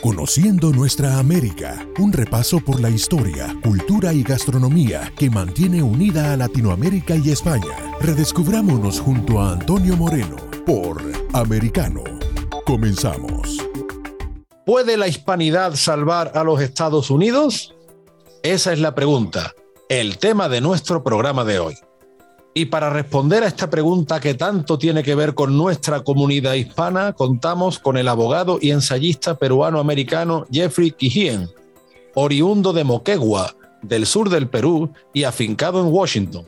Conociendo nuestra América, un repaso por la historia, cultura y gastronomía que mantiene unida a Latinoamérica y España. Redescubrámonos junto a Antonio Moreno por Americano. Comenzamos. ¿Puede la hispanidad salvar a los Estados Unidos? Esa es la pregunta, el tema de nuestro programa de hoy. Y para responder a esta pregunta que tanto tiene que ver con nuestra comunidad hispana, contamos con el abogado y ensayista peruano-americano Jeffrey Quijien, oriundo de Moquegua, del sur del Perú y afincado en Washington.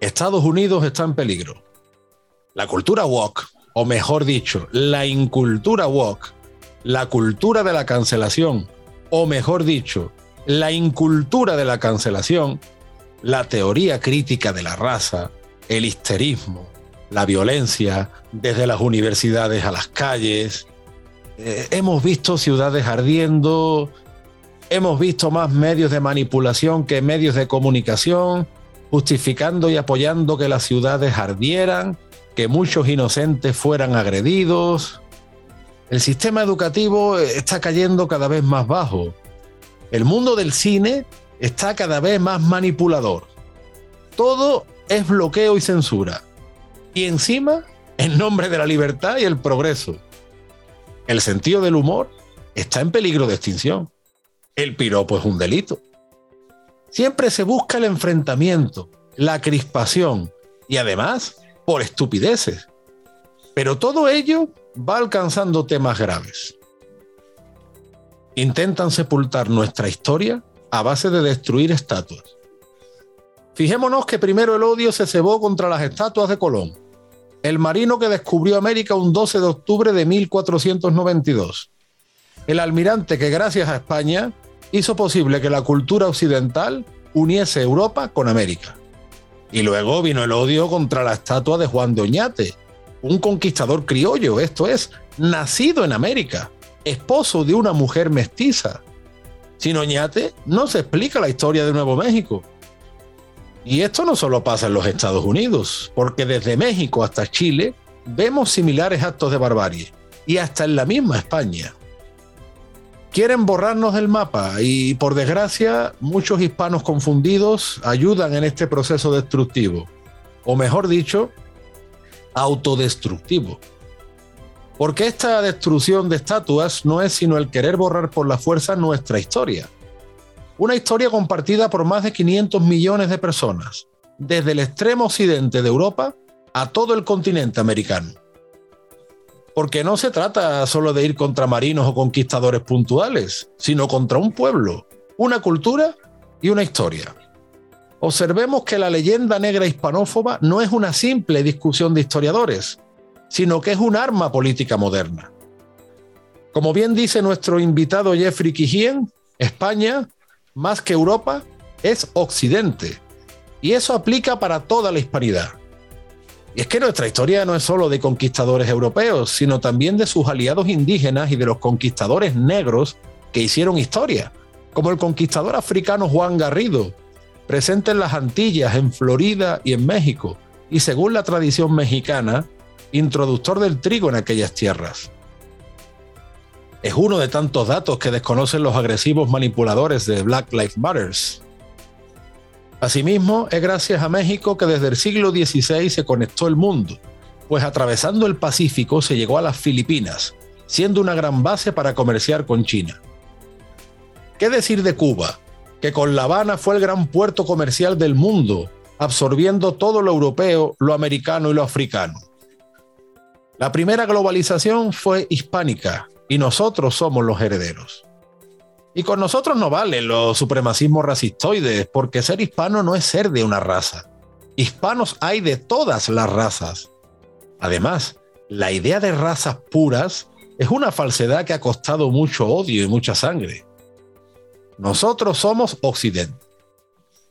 Estados Unidos está en peligro. La cultura woke, o mejor dicho, la incultura woke, la cultura de la cancelación, o mejor dicho, la incultura de la cancelación, la teoría crítica de la raza, el histerismo, la violencia, desde las universidades a las calles. Eh, hemos visto ciudades ardiendo, hemos visto más medios de manipulación que medios de comunicación, justificando y apoyando que las ciudades ardieran, que muchos inocentes fueran agredidos. El sistema educativo está cayendo cada vez más bajo. El mundo del cine está cada vez más manipulador. Todo es bloqueo y censura. Y encima, en nombre de la libertad y el progreso. El sentido del humor está en peligro de extinción. El piropo es un delito. Siempre se busca el enfrentamiento, la crispación y además por estupideces. Pero todo ello va alcanzando temas graves. Intentan sepultar nuestra historia a base de destruir estatuas. Fijémonos que primero el odio se cebó contra las estatuas de Colón, el marino que descubrió América un 12 de octubre de 1492, el almirante que gracias a España hizo posible que la cultura occidental uniese Europa con América. Y luego vino el odio contra la estatua de Juan de Oñate, un conquistador criollo, esto es, nacido en América, esposo de una mujer mestiza. Sin Oñate no se explica la historia de Nuevo México. Y esto no solo pasa en los Estados Unidos, porque desde México hasta Chile vemos similares actos de barbarie, y hasta en la misma España. Quieren borrarnos del mapa y por desgracia muchos hispanos confundidos ayudan en este proceso destructivo, o mejor dicho, autodestructivo. Porque esta destrucción de estatuas no es sino el querer borrar por la fuerza nuestra historia una historia compartida por más de 500 millones de personas, desde el extremo occidente de Europa a todo el continente americano. Porque no se trata solo de ir contra marinos o conquistadores puntuales, sino contra un pueblo, una cultura y una historia. Observemos que la leyenda negra hispanófoba no es una simple discusión de historiadores, sino que es un arma política moderna. Como bien dice nuestro invitado Jeffrey Quijien, España más que Europa, es Occidente. Y eso aplica para toda la hispanidad. Y es que nuestra historia no es solo de conquistadores europeos, sino también de sus aliados indígenas y de los conquistadores negros que hicieron historia, como el conquistador africano Juan Garrido, presente en las Antillas, en Florida y en México, y según la tradición mexicana, introductor del trigo en aquellas tierras es uno de tantos datos que desconocen los agresivos manipuladores de Black Lives Matter. Asimismo, es gracias a México que desde el siglo XVI se conectó el mundo, pues atravesando el Pacífico se llegó a las Filipinas, siendo una gran base para comerciar con China. ¿Qué decir de Cuba? Que con La Habana fue el gran puerto comercial del mundo, absorbiendo todo lo europeo, lo americano y lo africano. La primera globalización fue hispánica, y nosotros somos los herederos. Y con nosotros no valen los supremacismos racistoides, porque ser hispano no es ser de una raza. Hispanos hay de todas las razas. Además, la idea de razas puras es una falsedad que ha costado mucho odio y mucha sangre. Nosotros somos Occidente.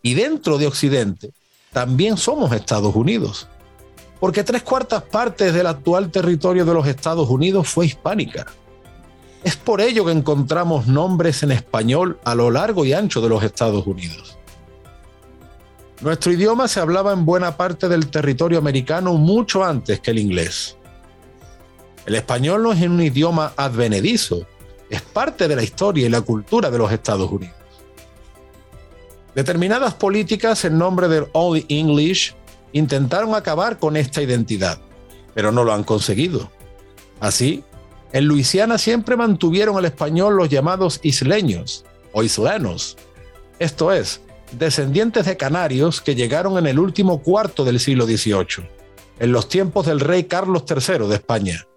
Y dentro de Occidente también somos Estados Unidos. Porque tres cuartas partes del actual territorio de los Estados Unidos fue hispánica. Es por ello que encontramos nombres en español a lo largo y ancho de los Estados Unidos. Nuestro idioma se hablaba en buena parte del territorio americano mucho antes que el inglés. El español no es un idioma advenedizo, es parte de la historia y la cultura de los Estados Unidos. Determinadas políticas en nombre del All English intentaron acabar con esta identidad, pero no lo han conseguido. Así, en Luisiana siempre mantuvieron el español los llamados isleños o islenos, esto es, descendientes de canarios que llegaron en el último cuarto del siglo XVIII, en los tiempos del rey Carlos III de España.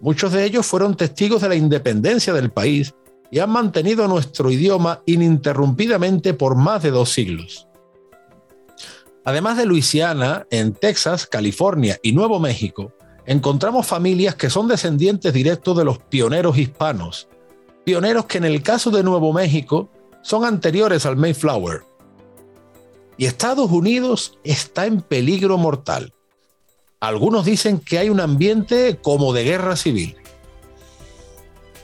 Muchos de ellos fueron testigos de la independencia del país y han mantenido nuestro idioma ininterrumpidamente por más de dos siglos. Además de Luisiana, en Texas, California y Nuevo México, encontramos familias que son descendientes directos de los pioneros hispanos, pioneros que en el caso de Nuevo México son anteriores al Mayflower. Y Estados Unidos está en peligro mortal. Algunos dicen que hay un ambiente como de guerra civil.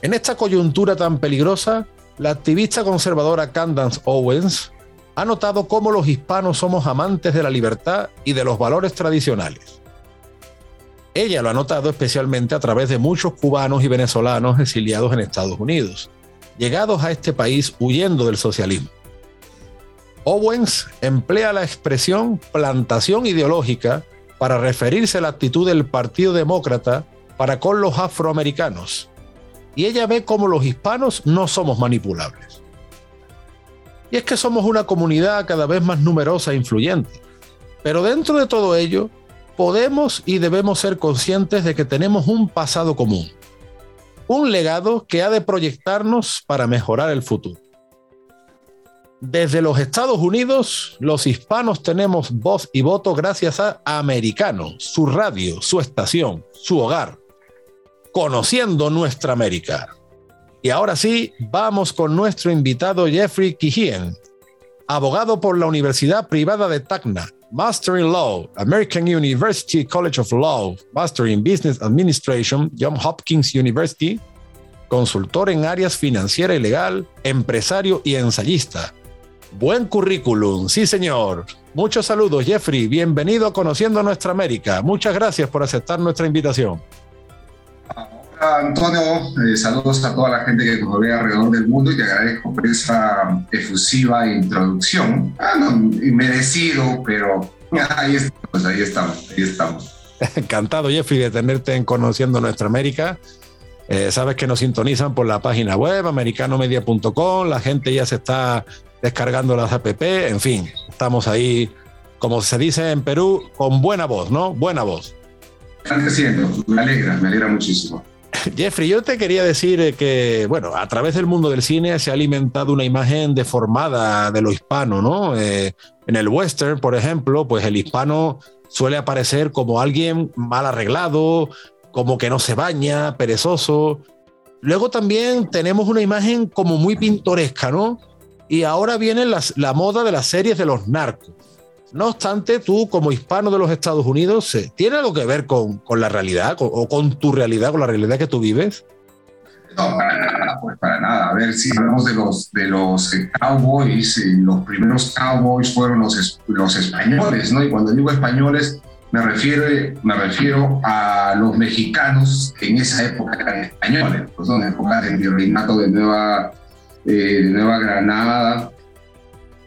En esta coyuntura tan peligrosa, la activista conservadora Candance Owens ha notado cómo los hispanos somos amantes de la libertad y de los valores tradicionales. Ella lo ha notado especialmente a través de muchos cubanos y venezolanos exiliados en Estados Unidos, llegados a este país huyendo del socialismo. Owens emplea la expresión plantación ideológica para referirse a la actitud del Partido Demócrata para con los afroamericanos, y ella ve cómo los hispanos no somos manipulables. Y es que somos una comunidad cada vez más numerosa e influyente, pero dentro de todo ello, podemos y debemos ser conscientes de que tenemos un pasado común, un legado que ha de proyectarnos para mejorar el futuro. Desde los Estados Unidos, los hispanos tenemos voz y voto gracias a Americano, su radio, su estación, su hogar, conociendo nuestra América. Y ahora sí, vamos con nuestro invitado Jeffrey Kihien, abogado por la Universidad Privada de Tacna, Master in Law, American University College of Law, Master in Business Administration, John Hopkins University, consultor en áreas financiera y legal, empresario y ensayista Buen currículum, sí señor. Muchos saludos, Jeffrey. Bienvenido a Conociendo Nuestra América. Muchas gracias por aceptar nuestra invitación. Antonio. Eh, saludos a toda la gente que nos ve alrededor del mundo y te agradezco por esa efusiva introducción. Ah, no, merecido, pero ahí estamos, ahí estamos, ahí estamos. Encantado, Jeffrey, de tenerte en Conociendo Nuestra América. Eh, sabes que nos sintonizan por la página web americanomedia.com. La gente ya se está descargando las app, en fin, estamos ahí, como se dice en Perú, con buena voz, ¿no? Buena voz. Están creciendo, me alegra, me alegra muchísimo. Jeffrey, yo te quería decir eh, que, bueno, a través del mundo del cine se ha alimentado una imagen deformada de lo hispano, ¿no? Eh, en el western, por ejemplo, pues el hispano suele aparecer como alguien mal arreglado, como que no se baña, perezoso. Luego también tenemos una imagen como muy pintoresca, ¿no? y ahora viene la moda de las series de los narcos. No obstante, tú como hispano de los Estados Unidos, eh, ¿tiene algo que ver con, con la realidad o con tu realidad, con la realidad que tú vives? No, para nada, pues para nada. A ver, si hablamos de los, de los eh, cowboys, eh, los primeros cowboys fueron los, los españoles, ¿no? Y cuando digo españoles, me refiero, me refiero a los mexicanos que en esa época eran españoles, pues son épocas del virreinato de Nueva de Nueva Granada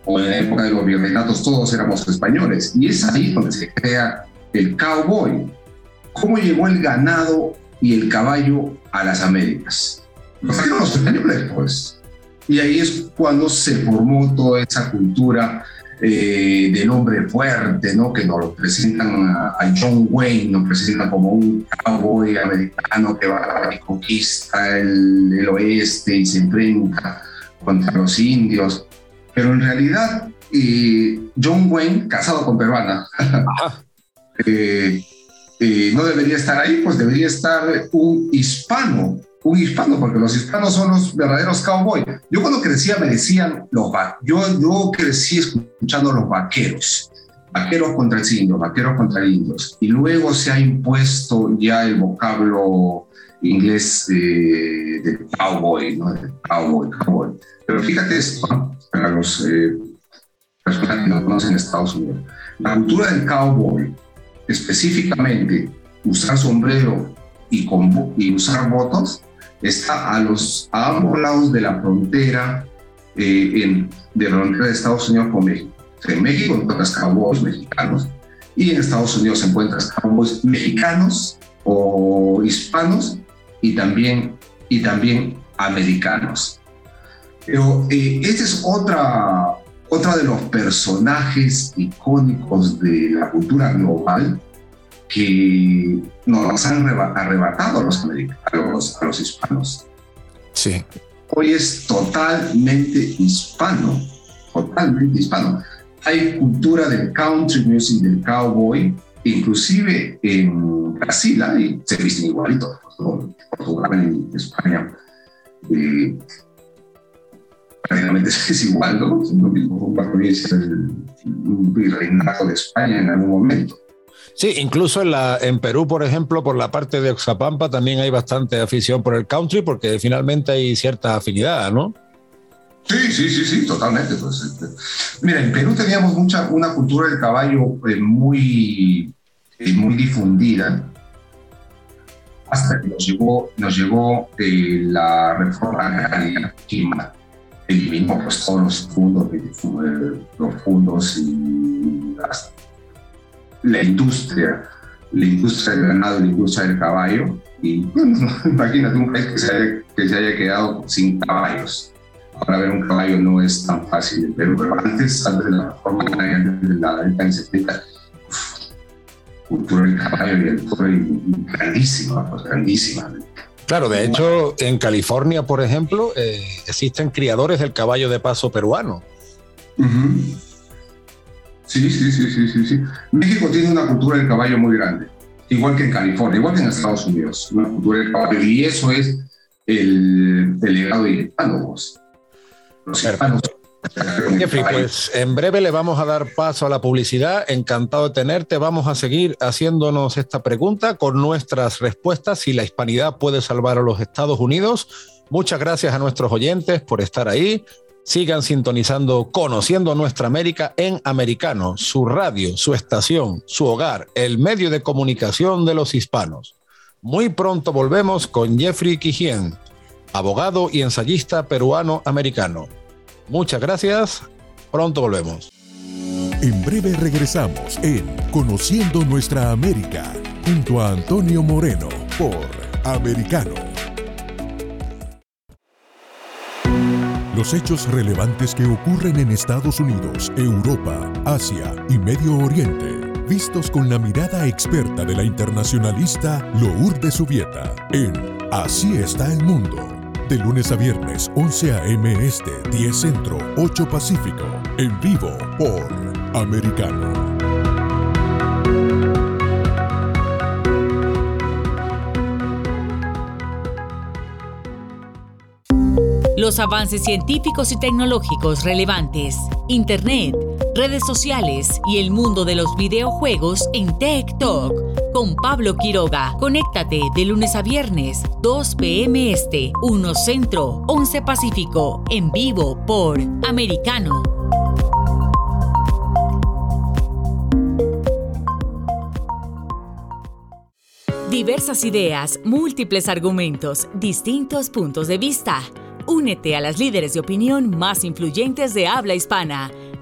o en la época de los virreinatos, todos éramos españoles. Y es ahí donde se crea el cowboy. ¿Cómo llegó el ganado y el caballo a las Américas? Trajeron los españoles, pues. Y ahí es cuando se formó toda esa cultura eh, del hombre fuerte, ¿no? Que nos presentan a, John Wayne, nos presentan como un cowboy americano que va y conquista el, el oeste y se enfrenta contra los indios. Pero en realidad, eh, John Wayne, casado con peruana, eh, no debería estar ahí, pues debería estar un hispano un hispano, porque los hispanos son los verdaderos cowboys. Yo cuando crecía me decían los yo, yo crecí escuchando los vaqueros, vaqueros contra el indio, vaqueros contra el indios, y luego se ha impuesto ya el vocablo inglés de, cowboy, ¿no? De cowboy, cowboy. Pero fíjate esto, para los eh, personas que no conocen Estados Unidos, la cultura del cowboy, específicamente usar sombrero y, con, y usar botas, está a, los, a ambos lados de la frontera, eh, en, de la frontera de Estados Unidos con México. en México encuentras cowboys mexicanos y en Estados Unidos encuentras cowboys mexicanos o hispanos y también, y también americanos. Pero eh, este es otra, otra de los personajes icónicos de la cultura global que nos han arrebatado a los americanos, a los hispanos. Sí. Hoy es totalmente hispano, totalmente hispano. Hay cultura del country music, del cowboy, inclusive en Brasil, se visten igualitos, Portugal, en España. Eh, prácticamente es igual, ¿no? Es lo mismo, un virreinato de España en algún momento. Sí, incluso en, la, en Perú, por ejemplo, por la parte de Oxapampa también hay bastante afición por el country porque finalmente hay cierta afinidad, ¿no? Sí, sí, sí, sí, totalmente. Pues, este, mira, en Perú teníamos mucha, una cultura del caballo eh, muy, eh, muy difundida hasta que nos llegó, nos llegó eh, la reforma agraria eliminó pues, todos los fondos, los fondos y la industria, la industria del ganado la industria del caballo. Y bueno, imagínate un país que se, haya, quedado sin caballos. Ahora ver un caballo no es tan fácil, pero, antes, antes de la reforma, de la década de 70, cultura del caballo y el toro grandísima, pues, grandísima. Claro, de hecho, en California, por ejemplo, eh, existen criadores del caballo de paso peruano. Sí, sí, sí, sí, sí, sí. México tiene una cultura del caballo muy grande, igual que en California, igual que en Estados Unidos, una cultura del caballo. Y eso es el, legado de hispanos. Los hispanos Jeffrey, pues en breve le vamos a dar paso a la publicidad. Encantado de tenerte. Vamos a seguir haciéndonos esta pregunta con nuestras respuestas si la hispanidad puede salvar a los Estados Unidos. Muchas gracias a nuestros oyentes por estar ahí. Sigan sintonizando Conociendo Nuestra América en Americano, su radio, su estación, su hogar, el medio de comunicación de los hispanos. Muy pronto volvemos con Jeffrey Quijien, abogado y ensayista peruano-americano. Muchas gracias, pronto volvemos. En breve regresamos en Conociendo Nuestra América junto a Antonio Moreno por Americano. Los hechos relevantes que ocurren en Estados Unidos, Europa, Asia y Medio Oriente, vistos con la mirada experta de la internacionalista Lourdes Subieta en Así está el mundo. De lunes a viernes, 11 a.m. Este, 10 Centro, 8 Pacífico, en vivo por Americano. Los avances científicos y tecnológicos relevantes, Internet, redes sociales y el mundo de los videojuegos en Talk con Pablo Quiroga. Conéctate de lunes a viernes, 2 p.m. Este, 1 Centro, 11 Pacífico, en vivo por Americano. Diversas ideas, múltiples argumentos, distintos puntos de vista. Únete a las líderes de opinión más influyentes de habla hispana.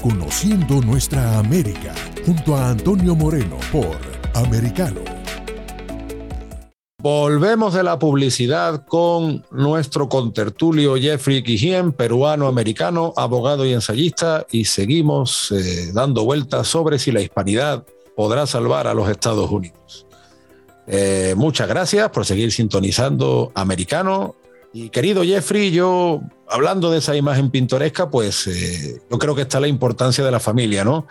Conociendo Nuestra América junto a Antonio Moreno por Americano Volvemos de la publicidad con nuestro contertulio Jeffrey Quijien, peruano-americano, abogado y ensayista, y seguimos eh, dando vueltas sobre si la hispanidad podrá salvar a los Estados Unidos. Eh, muchas gracias por seguir sintonizando Americano. Y querido Jeffrey, yo hablando de esa imagen pintoresca, pues eh, yo creo que está la importancia de la familia, ¿no?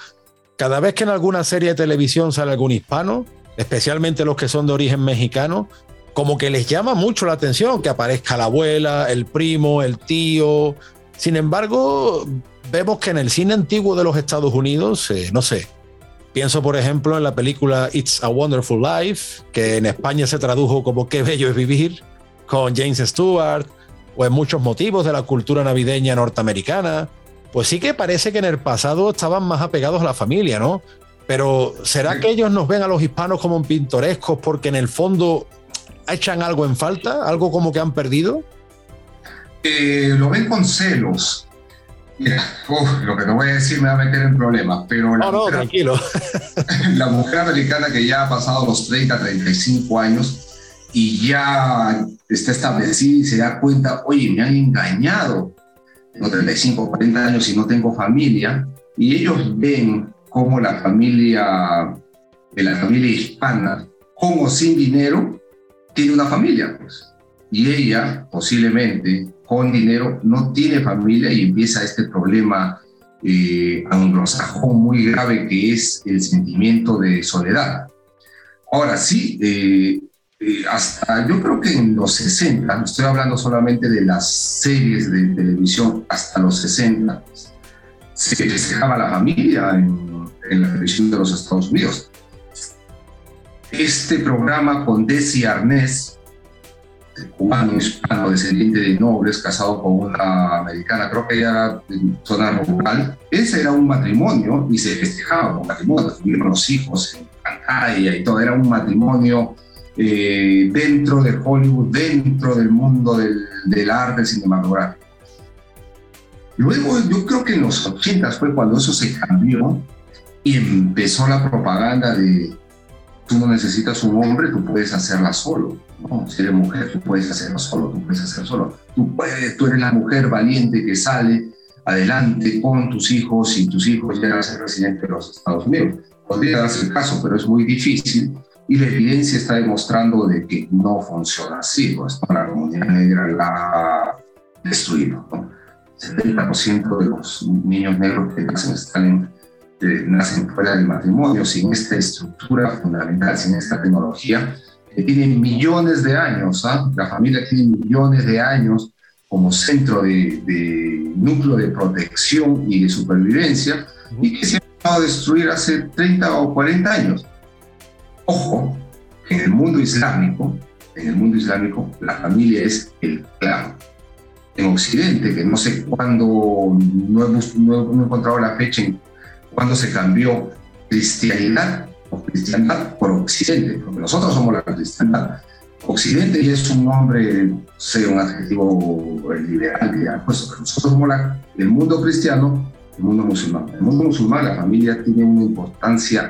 Cada vez que en alguna serie de televisión sale algún hispano, especialmente los que son de origen mexicano, como que les llama mucho la atención que aparezca la abuela, el primo, el tío. Sin embargo, vemos que en el cine antiguo de los Estados Unidos, eh, no sé, Pienso, por ejemplo, en la película It's a Wonderful Life, que en España se tradujo como Qué bello es vivir, con James Stewart, o en muchos motivos de la cultura navideña norteamericana. Pues sí que parece que en el pasado estaban más apegados a la familia, ¿no? Pero ¿será que ellos nos ven a los hispanos como pintorescos porque en el fondo echan algo en falta? ¿Algo como que han perdido? Eh, lo ven con celos. Mira, lo que te voy a decir me va a meter en problemas, pero la, no, mujer, tranquilo. la mujer americana que ya ha pasado los 30, 35 años y ya está establecida y se da cuenta, oye, me han engañado. Tengo 35, 40 años y no tengo familia, y ellos ven cómo la familia, de la familia hispana, como sin dinero, tiene una familia, pues. Y ella, posiblemente, con dinero, no tiene familia y empieza este problema eh, anglosajón muy grave que es el sentimiento de soledad. Ahora sí, eh, eh, hasta yo creo que en los 60, estoy hablando solamente de las series de televisión hasta los 60, se festejaba la familia en, en la televisión de los Estados Unidos. Este programa con Desi Arnés, cubano, hispano, descendiente de nobles, casado con una americana, creo que era de zona rural. Ese era un matrimonio y se festejaba un matrimonio, tuvieron los hijos en pantalla y todo, era un matrimonio eh, dentro de Hollywood, dentro del mundo del, del arte cinematográfico. Luego, yo creo que en los 80 fue cuando eso se cambió y empezó la propaganda de tú no necesitas un hombre, tú puedes hacerla solo. ¿no? Si eres mujer, tú puedes hacerlo solo, tú puedes hacerlo solo. Tú, puedes, tú eres la mujer valiente que sale adelante con tus hijos y tus hijos llegan a ser residentes de los Estados Unidos. Podría darse el caso, pero es muy difícil y la evidencia está demostrando de que no funciona así, pues la comunidad negra la ha destruido. ¿no? 70% de los niños negros que nacen están en nacen fuera del matrimonio, sin esta estructura fundamental, sin esta tecnología, que tiene millones de años, ¿ah? la familia tiene millones de años como centro de, de, núcleo de protección y de supervivencia, y que se ha destruir hace 30 o 40 años. Ojo, en el mundo islámico, en el mundo islámico, la familia es el clan. En Occidente, que no sé cuándo, no, no, no he encontrado la fecha en cuando se cambió cristianidad o cristiandad por occidente, porque nosotros somos la cristiandad. Occidente ya es un nombre, sea un adjetivo liberal, ya, pues nosotros somos la, el mundo cristiano, el mundo musulmán. El mundo musulmán, la familia tiene una importancia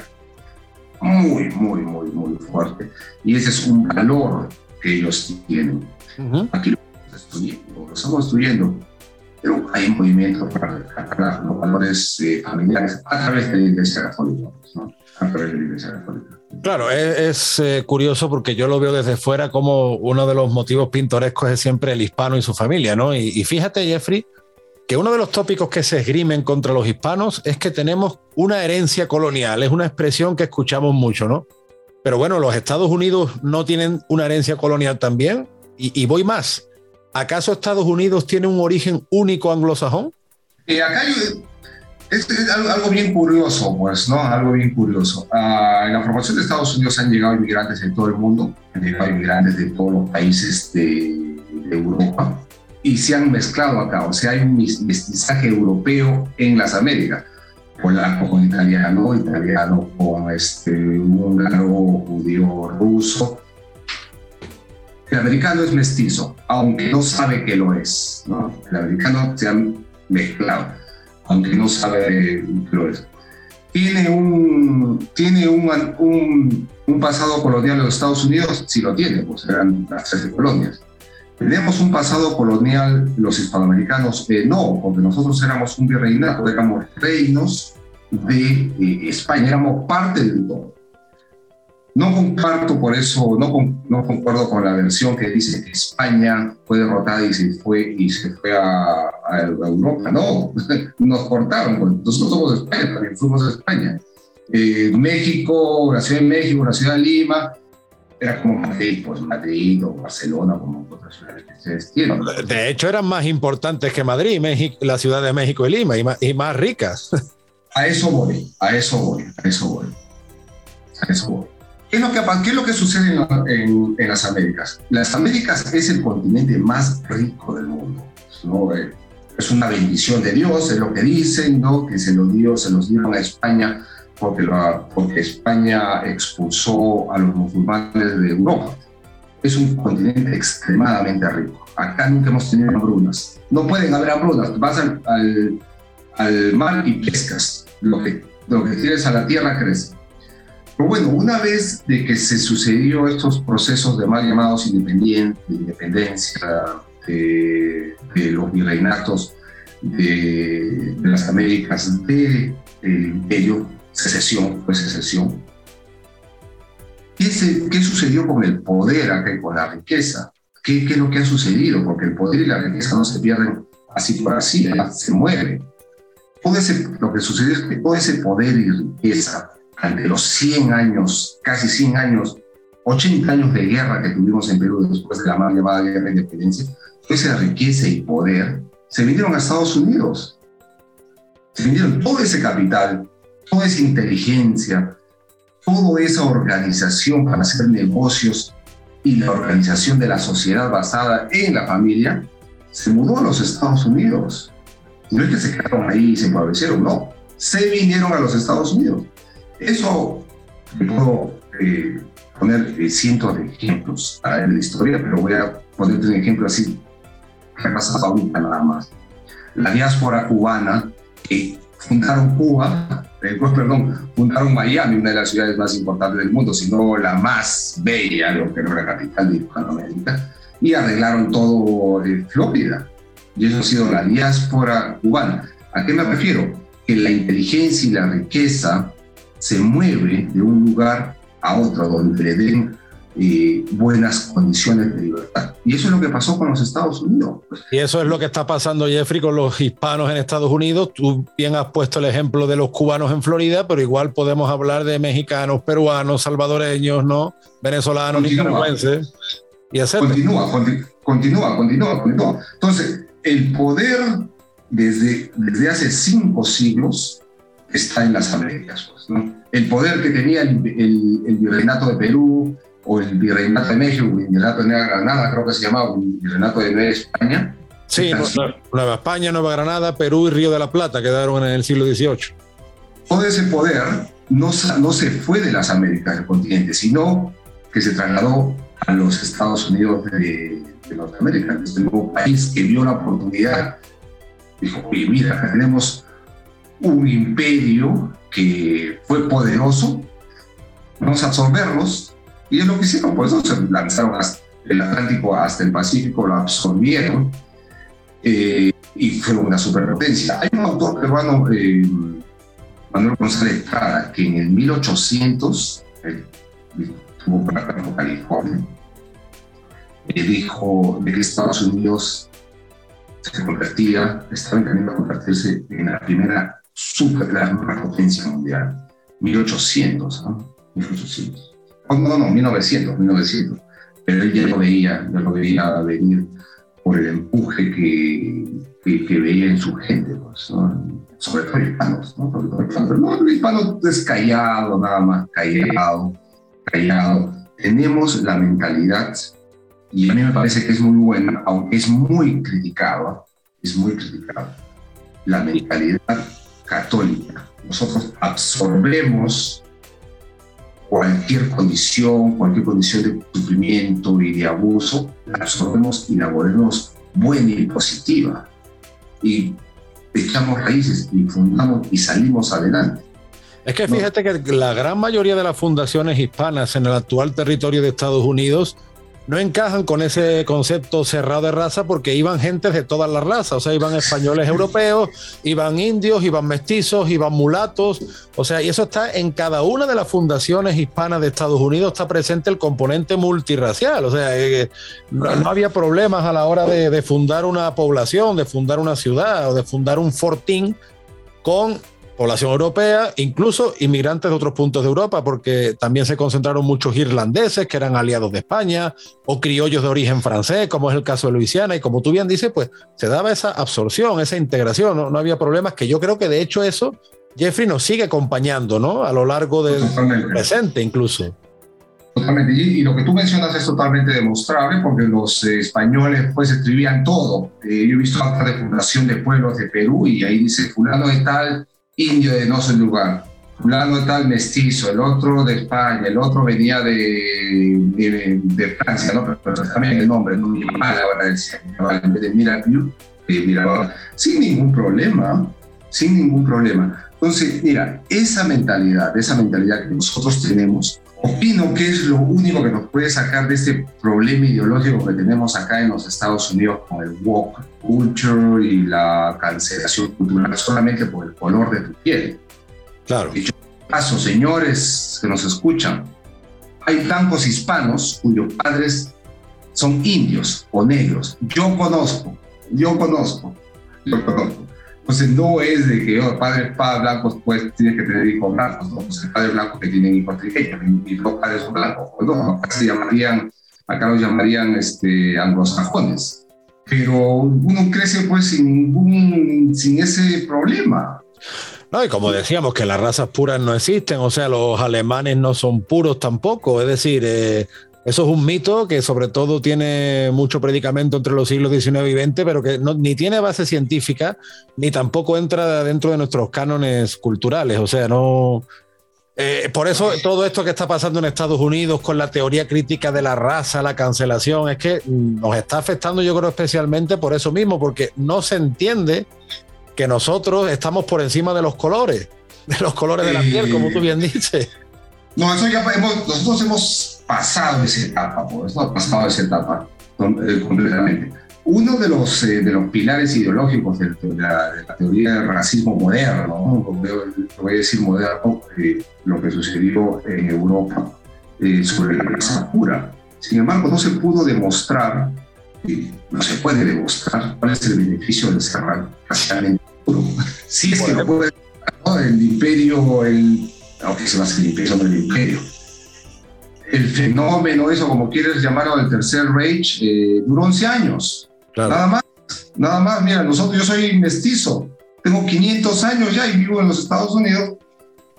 muy, muy, muy, muy fuerte. Y ese es un valor que ellos tienen. Aquí lo estamos lo estamos destruyendo pero hay un movimiento para rescatar los valores eh, familiares a través de la Iglesia Católica. ¿no? A través de la Iglesia Católica. Claro, es, es eh, curioso porque yo lo veo desde fuera como uno de los motivos pintorescos es siempre el hispano y su familia, ¿no? Y, y fíjate, Jeffrey, que uno de los tópicos que se esgrimen contra los hispanos es que tenemos una herencia colonial, es una expresión que escuchamos mucho, ¿no? Pero bueno, los Estados Unidos no tienen una herencia colonial también, y, voy más, ¿Acaso Estados Unidos tiene un origen único anglosajón? Eh, acá hay, es, algo bien curioso, pues, ¿no? Algo bien curioso. Uh, en la formación de Estados Unidos han llegado inmigrantes de todo el mundo, han llegado inmigrantes de todos los países de Europa y se han mezclado acá, o sea, hay un mestizaje europeo en las Américas, polaco con italiano, italiano con este, húngaro, judío, ruso, el americano es mestizo, aunque no sabe que lo es. ¿no? El americano se ha mezclado, aunque no sabe que lo es. ¿Tiene un, tiene un, un, pasado colonial de los Estados Unidos? Sí lo tiene, pues eran las 13 colonias. ¿Tenemos un pasado colonial los hispanoamericanos? Eh, no, porque nosotros éramos un virreinato, éramos reinos de eh, España, éramos parte del todo. No comparto por eso, no, no concuerdo con la versión que dice que España fue derrotada y se fue, y se fue a, Europa. No, nos cortaron. Nosotros somos España, también fuimos de España. Eh, México, la Ciudad de México, la Ciudad de Lima, era como Madrid, pues Madrid o Barcelona, como otras ciudades que ustedes tienen. De hecho, eran más importantes que Madrid, México, la Ciudad de México y Lima, y más, y más ricas. A eso voy, a eso voy, a eso voy. A eso voy. ¿Qué es lo que, qué es lo que sucede en, en, las Américas? Las Américas es el continente más rico del mundo. ¿no? Eh, es una bendición de Dios, es lo que dicen, ¿no? que se los dio, se los dieron a España porque, la, porque España expulsó a los musulmanes de Europa. Es un continente extremadamente rico. Acá nunca hemos tenido hambrunas. No pueden haber hambrunas. Vas al, al, al mar y pescas. Lo que, lo que tienes a la tierra crece. Pero bueno, una vez de que se sucedió estos procesos de mal llamados independientes, de independencia, de, los virreinatos de, las Américas, de imperio, secesión, fue secesión. ¿Qué, ¿Qué, sucedió con el poder acá con la riqueza? ¿Qué, ¿Qué, es lo que ha sucedido? Porque el poder y la riqueza no se pierden así por así, se mueven. Todo ese, lo que sucedió es que todo ese poder y riqueza ante los 100 años, casi 100 años, 80 años de guerra que tuvimos en Perú después de la mal llamada guerra de independencia, esa riqueza y poder se vinieron a Estados Unidos. Se vinieron todo ese capital, toda esa inteligencia, toda esa organización para hacer negocios y la organización de la sociedad basada en la familia, se mudó a los Estados Unidos. No es que se quedaron ahí y se empobrecieron, no. Se vinieron a los Estados Unidos. Eso puedo eh, poner eh, cientos de ejemplos para la historia, pero voy a ponerte un ejemplo así, que pasa ahorita nada más. La diáspora cubana que fundaron Cuba, perdón, fundaron Miami, una de las ciudades más importantes del mundo, sino la más bella, lo que era capital de Hispanoamérica, y arreglaron todo Florida. Y eso ha sido la diáspora cubana. ¿A qué me refiero? Que la inteligencia y la riqueza se mueve de un lugar a otro donde le eh, buenas condiciones de libertad. Y eso es lo que pasó con los Estados Unidos. Y eso es lo que está pasando, Jeffrey, con los hispanos en Estados Unidos. Tú bien has puesto el ejemplo de los cubanos en Florida, pero igual podemos hablar de mexicanos, peruanos, salvadoreños, ¿no? Venezolanos, nicaragüenses. Y Continúa, continúa, continúa, continúa. Entonces, el poder desde, desde hace cinco siglos está en las Américas. Pues, ¿no? El poder que tenía el, el, virreinato de Perú o el virreinato de México, el virreinato de Nueva Granada, creo que se llamaba, el virreinato de Nueva España. Sí, Nueva España, Nueva Granada, Perú y Río de la Plata quedaron en el siglo XVIII. Todo ese poder no, no se fue de las Américas del continente, sino que se trasladó a los Estados Unidos de, de Norteamérica, este nuevo país que vio la oportunidad. Dijo, oye, mira, tenemos un imperio que fue poderoso, vamos a absorberlos, y es lo que hicieron, por eso se lanzaron hasta el Atlántico hasta el Pacífico, lo absorbieron, eh, y fue una superpotencia. Hay un autor peruano, eh, Manuel González Prada, que en el 1800, estuvo por acá en California, dijo de que Estados Unidos se convertía, estaba a convertirse en la primera super gran potencia mundial. 1800, ¿no? 1800. No, no, no, 1900, 1900. Pero él ya lo veía, ya lo veía venir por el empuje que, que, veía en su gente, pues, ¿no? sobre todo hispanos, ¿no? Sobre todo hispanos. No, el hispano es callado, nada más, callado, callado. Tenemos la mentalidad, y a mí me parece que es muy buena, aunque es muy criticada, es muy criticada, la mentalidad católica. Nosotros absorbemos cualquier condición, cualquier condición de sufrimiento y de abuso, la absorbemos y la volvemos buena y positiva. Y echamos raíces y fundamos y salimos adelante. Es que fíjate que la gran mayoría de las fundaciones hispanas en el actual territorio de Estados Unidos no encajan con ese concepto cerrado de raza porque iban gentes de todas las razas, o sea, iban españoles europeos, iban indios, iban mestizos, iban mulatos, o sea, y eso está en cada una de las fundaciones hispanas de Estados Unidos, está presente el componente multirracial, o sea, eh, no, había problemas a la hora de, de fundar una población, de fundar una ciudad o de fundar un fortín con población europea, incluso inmigrantes de otros puntos de Europa, porque también se concentraron muchos irlandeses que eran aliados de España, o criollos de origen francés, como es el caso de Luisiana, y como tú bien dices, pues se daba esa absorción, esa integración, no, había problemas, que yo creo que de hecho eso, Jeffrey nos sigue acompañando, ¿no? A lo largo del presente incluso. Totalmente. Y, lo que tú mencionas es totalmente demostrable porque los eh, españoles pues escribían todo. Eh, yo he visto acta de fundación de pueblos de Perú y ahí dice fulano de tal indio de no sé lugar, fulano tal mestizo, el otro de España, el otro venía de, de, Francia, ¿no? pero, también el nombre, no ahora decía, en vez de Mirabeau, de sin ningún problema, sin ningún problema. Entonces, mira, esa mentalidad, esa mentalidad que nosotros tenemos, opino que es lo único que nos puede sacar de este problema ideológico que tenemos acá en los Estados Unidos con el woke culture y la cancelación cultural solamente por el color de tu piel. Claro. Dicho caso, señores que nos escuchan, hay blancos hispanos cuyos padres son indios o negros. Yo conozco, yo conozco, yo conozco. Entonces no es de que oh, padres, padres blancos pues tienen que tener hijos blancos, ¿no? Pues el padre blanco que tienen hijos trigueños, mis dos padres son blancos, no, acá se llamarían, acá los llamarían este, anglosajones. Pero uno crece pues sin ningún, sin ese problema. No, y como decíamos, que las razas puras no existen, o sea, los alemanes no son puros tampoco, es decir, eh, eso es un mito que sobre todo tiene mucho predicamento entre los siglos XIX y XX, pero que ni tiene base científica, ni tampoco entra dentro de nuestros cánones culturales. O sea, no... Eh, por eso todo esto que está pasando en Estados Unidos con la teoría crítica de la raza, la cancelación, es que nos está afectando yo creo especialmente por eso mismo, porque no se entiende que nosotros estamos por encima de los colores, de los colores de la piel, como tú bien dices. No, eso ya hemos, nosotros hemos pasado esa etapa, pues, ¿no? pasado esa etapa eh, completamente. Uno de los, eh, de los pilares ideológicos de, la, teoría del racismo moderno, ¿no? voy a decir moderno, eh, lo que sucedió en Europa sobre la raza pura. Sin embargo, no se pudo demostrar, no se puede demostrar cuál es el beneficio de ser racialmente puro. Sí, es que no puede, el imperio, el aunque se va a hacer el imperio del imperio. El fenómeno, eso como quieres llamarlo, del Tercer Reich, eh, duró 11 años. Nada más, nada más. Mira, nosotros, yo soy mestizo, tengo 500 años ya y vivo en los Estados Unidos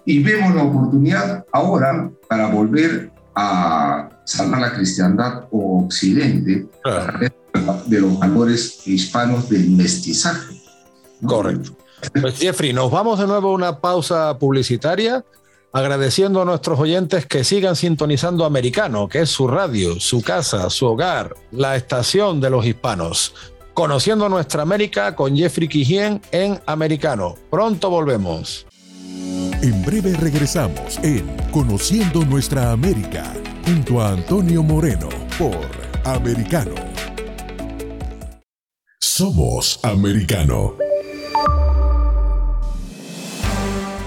y vemos la oportunidad ahora para volver a salvar la cristiandad o occidente de los valores hispanos del mestizaje. Correcto. Pues Jeffrey, nos vamos de nuevo a una pausa publicitaria agradeciendo a nuestros oyentes que sigan sintonizando Americano, que es su radio, su casa, su hogar, la estación de los hispanos. Conociendo nuestra América con Jeffrey Quijien en Americano. Pronto volvemos. En breve regresamos en Conociendo nuestra América junto a Antonio Moreno por Americano. Somos Americano.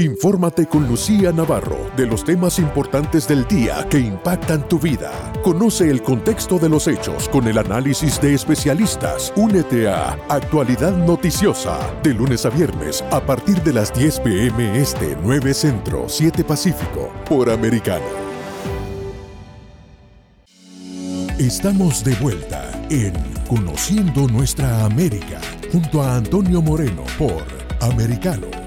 Infórmate con Lucía Navarro de los temas importantes del día que impactan tu vida. Conoce el contexto de los hechos con el análisis de especialistas. Únete a Actualidad Noticiosa de lunes a viernes a partir de las 10 pm este 9 Centro 7 Pacífico por Americano. Estamos de vuelta en Conociendo Nuestra América junto a Antonio Moreno por Americano.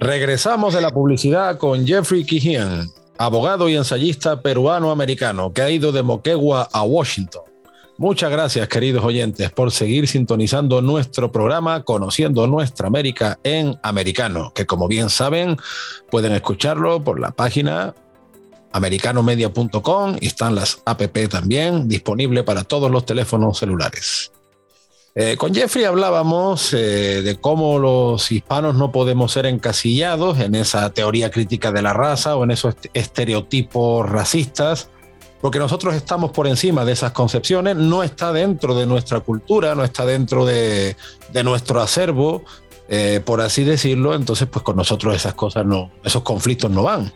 Regresamos de la publicidad con Jeffrey Kijian, abogado y ensayista peruano-americano que ha ido de Moquegua a Washington. Muchas gracias, queridos oyentes, por seguir sintonizando nuestro programa Conociendo Nuestra América en Americano, que como bien saben, pueden escucharlo por la página americanomedia.com y están las app también disponibles para todos los teléfonos celulares. Eh, con Jeffrey hablábamos eh, de cómo los hispanos no podemos ser encasillados en esa teoría crítica de la raza o en esos estereotipos racistas, porque nosotros estamos por encima de esas concepciones, no está dentro de nuestra cultura, no está dentro de, nuestro acervo, eh, por así decirlo, entonces pues con nosotros esas cosas no, esos conflictos no van.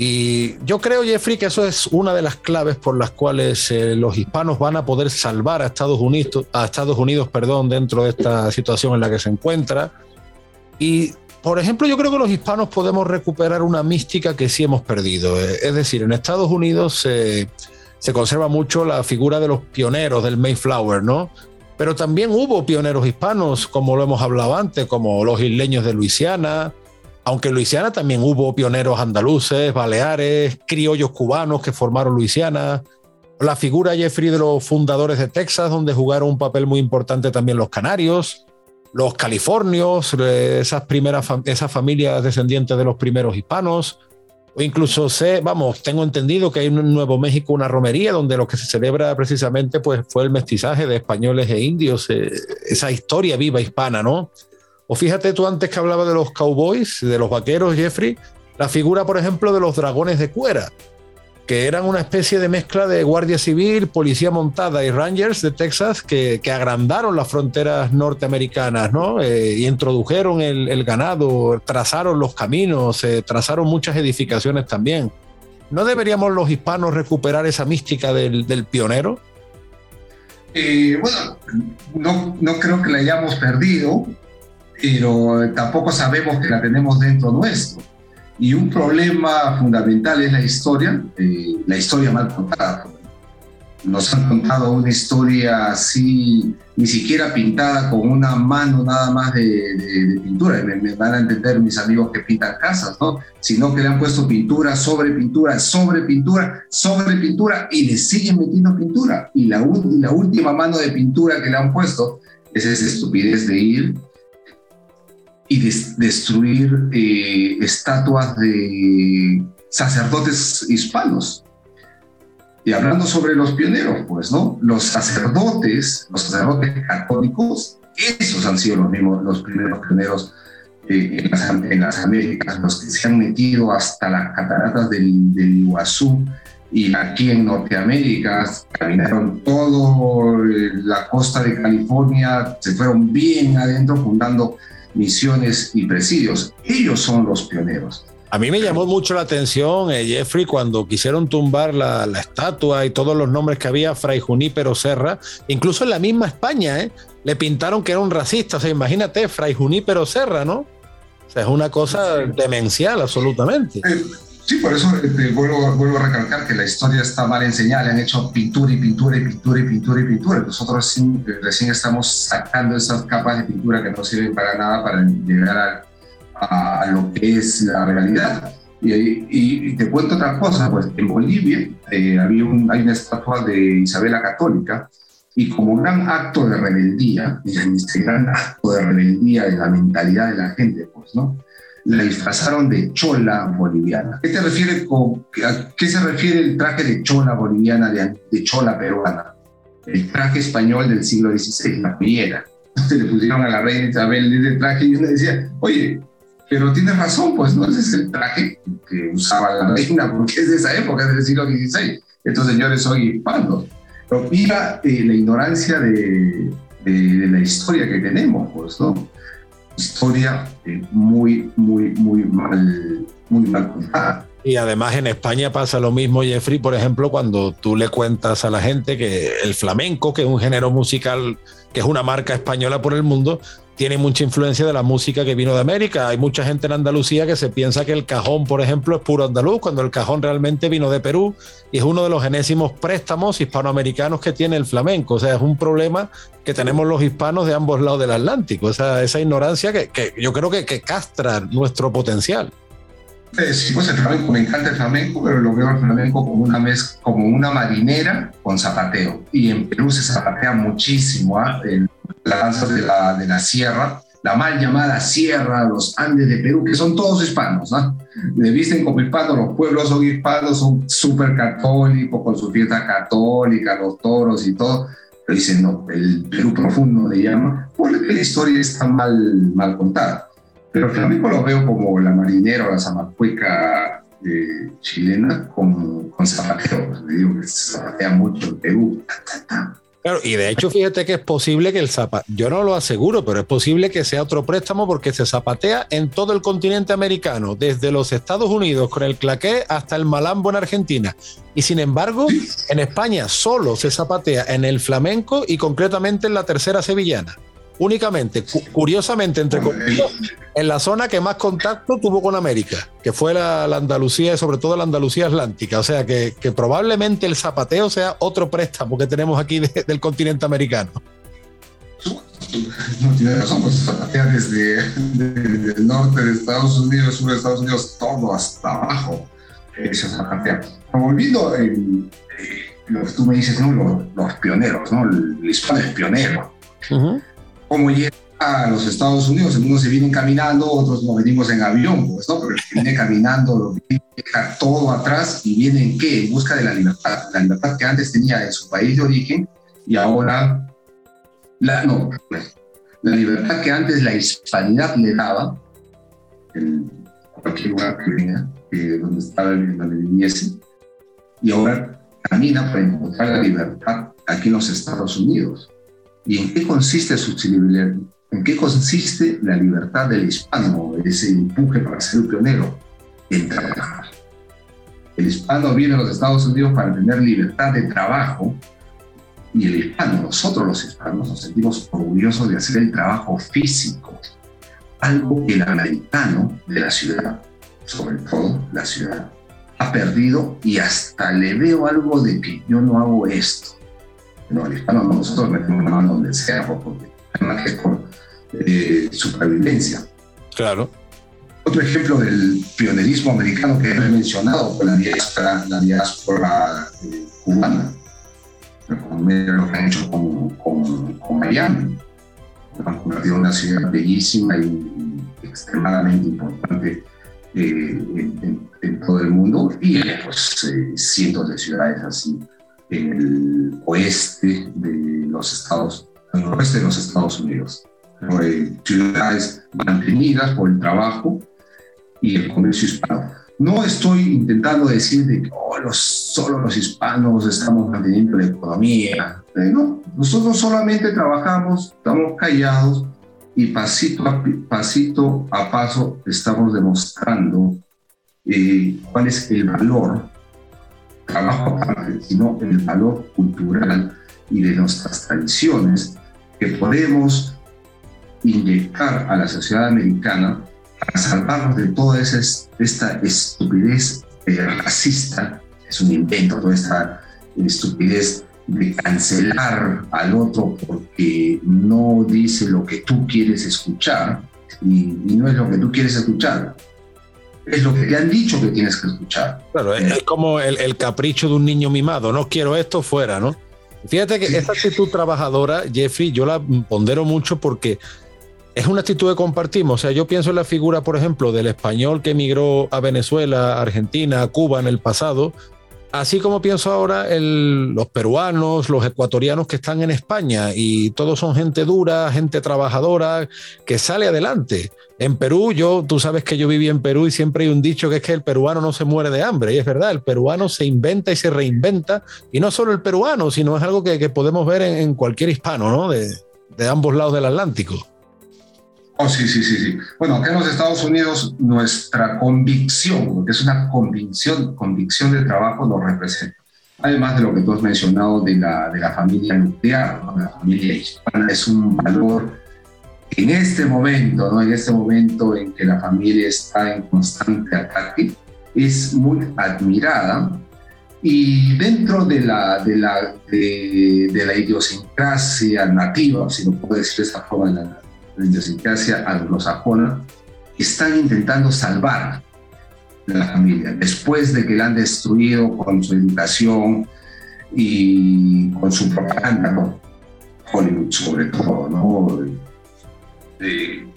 Y yo creo, Jeffrey, que eso es una de las claves por las cuales eh, los hispanos van a poder salvar a Estados Unidos, a Estados Unidos perdón, dentro de esta situación en la que se encuentra. Y, por ejemplo, yo creo que los hispanos podemos recuperar una mística que sí hemos perdido. Eh, es decir, en Estados Unidos se conserva mucho la figura de los pioneros del Mayflower, ¿no? Pero también hubo pioneros hispanos, como lo hemos hablado antes, como los isleños de Luisiana, aunque en Luisiana también hubo pioneros andaluces, baleares, criollos cubanos que formaron Luisiana. La figura Jeffrey de los fundadores de Texas, donde jugaron un papel muy importante también los canarios, los californios, eh, esas primeras esas familias descendientes de los primeros hispanos. O incluso sé, vamos, tengo entendido que hay en Nuevo México una romería donde lo que se celebra precisamente pues, fue el mestizaje de españoles e indios, eh, esa historia viva hispana, ¿no? O fíjate tú antes que hablaba de los cowboys, de los vaqueros, Jeffrey, la figura, por ejemplo, de los dragones de cuera, que eran una especie de mezcla de guardia civil, policía montada y rangers de Texas que, agrandaron las fronteras norteamericanas, ¿no? Eh, y introdujeron el, ganado, trazaron los caminos, eh, trazaron muchas edificaciones también. ¿No deberíamos los hispanos recuperar esa mística del, pionero? Eh, bueno, no, no creo que la hayamos perdido pero tampoco sabemos que la tenemos dentro nuestro. Y un problema fundamental es la historia, eh, la historia mal contada. Nos han contado una historia así, ni siquiera pintada con una mano nada más de, pintura. Me, me, van a entender mis amigos que pintan casas, ¿no? Sino que le han puesto pintura sobre pintura, sobre pintura, sobre pintura y le siguen metiendo pintura. Y la, y la última mano de pintura que le han puesto es esa estupidez de ir y destruir eh, estatuas de sacerdotes hispanos. Y hablando sobre los pioneros, pues, ¿no? Los sacerdotes, los sacerdotes católicos, esos han sido los, mismos, los primeros pioneros eh, en, las, en, las, Américas, los que se han metido hasta las cataratas del, del Iguazú y aquí en Norteamérica caminaron toda eh, la costa de California, se fueron bien adentro fundando misiones y presidios. Ellos son los pioneros. A mí me llamó mucho la atención, eh, Jeffrey, cuando quisieron tumbar la, estatua y todos los nombres que había, Fray Junípero Serra, incluso en la misma España, ¿eh? le pintaron que era un racista. O sea, imagínate, Fray Junípero Serra, ¿no? O sea, es una cosa demencial, absolutamente. Eh, sí, por eso este, vuelvo, vuelvo, a recalcar que la historia está mal enseñada. Le han hecho pintura y pintura y pintura y pintura y pintura. Nosotros recién estamos sacando esas capas de pintura que no sirven para nada para llegar a a, lo que es la realidad. Y, te cuento otra cosa, pues en Bolivia eh, había un, hay una estatua de Isabel la Católica y como gran acto de rebeldía, este gran acto de rebeldía de la mentalidad de la gente, pues, ¿no? La disfrazaron de chola boliviana. ¿Qué, te refiere con, ¿A qué se refiere el traje de chola boliviana, de, de chola peruana? El traje español del siglo XVI, la piedra. Se le pusieron a la reina Isabel ese traje y le decía, oye, pero tienes razón, pues no ese es el traje que usaba la reina, porque es de esa época, es del siglo XVI. Estos señores son hispanos. Pero mira eh, la ignorancia de, de, la historia que tenemos, pues, ¿no? Historia eh, muy, muy, muy mal, muy mal contada. Y además en España pasa lo mismo, Jeffrey, por ejemplo, cuando tú le cuentas a la gente que el flamenco, que es un género musical, que es una marca española por el mundo, tiene mucha influencia de la música que vino de América. Hay mucha gente en Andalucía que se piensa que el cajón, por ejemplo, es puro andaluz, cuando el cajón realmente vino de Perú y es uno de los enésimos préstamos hispanoamericanos que tiene el flamenco. O sea, es un problema que tenemos los hispanos de ambos lados del Atlántico, esa, esa ignorancia que, que yo creo que, que castra nuestro potencial. Sí, pues el flamenco, me encanta el flamenco, pero lo veo el flamenco como una, mez, como una marinera con zapateo. Y en Perú se zapatea muchísimo, ¿eh? la danza de la, de la sierra, la mal llamada sierra, los Andes de Perú, que son todos hispanos, ¿no? Le visten como hispanos, los pueblos son hispanos, son súper católicos, con su fiesta católica, los toros y todo. Pero dicen, no, el Perú profundo le llama, porque la historia está mal, mal contada. Pero flamenco lo veo como la marinera o la zamacueca eh, chilena con, con zapateo. Le digo que se zapatea mucho en Perú. Claro, y de hecho, fíjate que es posible que el zapateo, yo no lo aseguro, pero es posible que sea otro préstamo porque se zapatea en todo el continente americano, desde los Estados Unidos con el claqué hasta el malambo en Argentina. Y sin embargo, en España solo se zapatea en el flamenco y concretamente en la tercera sevillana únicamente, curiosamente, entre comillas, en la zona que más contacto tuvo con América, que fue la, Andalucía y sobre todo la Andalucía Atlántica. O sea que, probablemente el zapateo sea otro préstamo que tenemos aquí del continente americano. No tiene razón, pues zapatea desde, el norte de Estados Unidos, sur de Estados Unidos, todo hasta abajo. Eso zapatea. Volviendo a eh, lo que tú me dices, ¿no? los, pioneros, ¿no? El, hispano es pionero cómo llega a los Estados Unidos. Algunos se vienen caminando, otros nos venimos en avión, pues, ¿no? Pero el que viene caminando deja todo atrás y viene en qué? En busca de la libertad. La libertad que antes tenía en su país de origen y ahora, la, no, la libertad que antes la hispanidad le daba, en cualquier lugar que venga, donde estaba donde viviese, y ahora camina para encontrar la libertad aquí en los Estados Unidos. ¿Y en qué consiste su ¿En qué consiste la libertad del hispano, ese empuje para ser un pionero? En trabajar. El hispano viene a los Estados Unidos para tener libertad de trabajo y el hispano, nosotros los hispanos, nos sentimos orgullosos de hacer el trabajo físico, algo que el americano de la ciudad, sobre todo la ciudad, ha perdido y hasta le veo algo de que yo no hago esto no, el hispano nosotros metemos la mano donde sea, porque además es por eh, supervivencia. Claro. Otro ejemplo del pionerismo americano que he mencionado fue la diáspora, la diáspora eh, cubana, lo que han hecho con, con, con Miami. Han convertido en una ciudad bellísima y extremadamente importante eh, en, en, todo el mundo y pues eh, cientos de ciudades así en el oeste de los Estados, en el oeste de los Estados Unidos. ciudades mantenidas por el trabajo y el comercio hispano. No estoy intentando decir de que oh, los, solo los hispanos estamos manteniendo la economía. Eh, no, nosotros solamente trabajamos, estamos callados y pasito a pasito a paso estamos demostrando eh, cuál es el valor, trabajo aparte, sino el valor cultural y de nuestras tradiciones que podemos inyectar a la sociedad americana para salvarnos de toda esa, esta estupidez eh, racista, es un invento toda esta estupidez de cancelar al otro porque no dice lo que tú quieres escuchar y, no es lo que tú quieres escuchar. Es lo que te han dicho que tienes que escuchar. Claro, es, como el, el, capricho de un niño mimado, no quiero esto fuera, ¿no? Fíjate que esa actitud trabajadora, Jeffrey, yo la pondero mucho porque es una actitud que compartimos. O sea, yo pienso en la figura, por ejemplo, del español que emigró a Venezuela, Argentina, a Cuba en el pasado, Así como pienso ahora los peruanos, los ecuatorianos que están en España y todos son gente dura, gente trabajadora, que sale adelante. En Perú, yo, tú sabes que yo viví en Perú y siempre hay un dicho que es que el peruano no se muere de hambre. Y es verdad, el peruano se inventa y se reinventa. Y no solo el peruano, sino es algo que, podemos ver en, cualquier hispano, ¿no? De ambos lados del Atlántico. Oh, sí, sí, sí, sí. Bueno, acá en los Estados Unidos nuestra convicción, que es una convicción, convicción de trabajo, nos representa. Además de lo que tú has mencionado de la, de la familia nuclear, la familia hispana, es un valor en este momento, ¿no? en este momento en que la familia está en constante ataque, es muy admirada y dentro de la, de la, de la idiosincrasia nativa, si lo puedo decir de esa forma, la, la idiosincrasia anglosajona, están intentando salvar la familia después de que la han destruido con su educación y con su propaganda. Hollywood sobre todo, ¿no?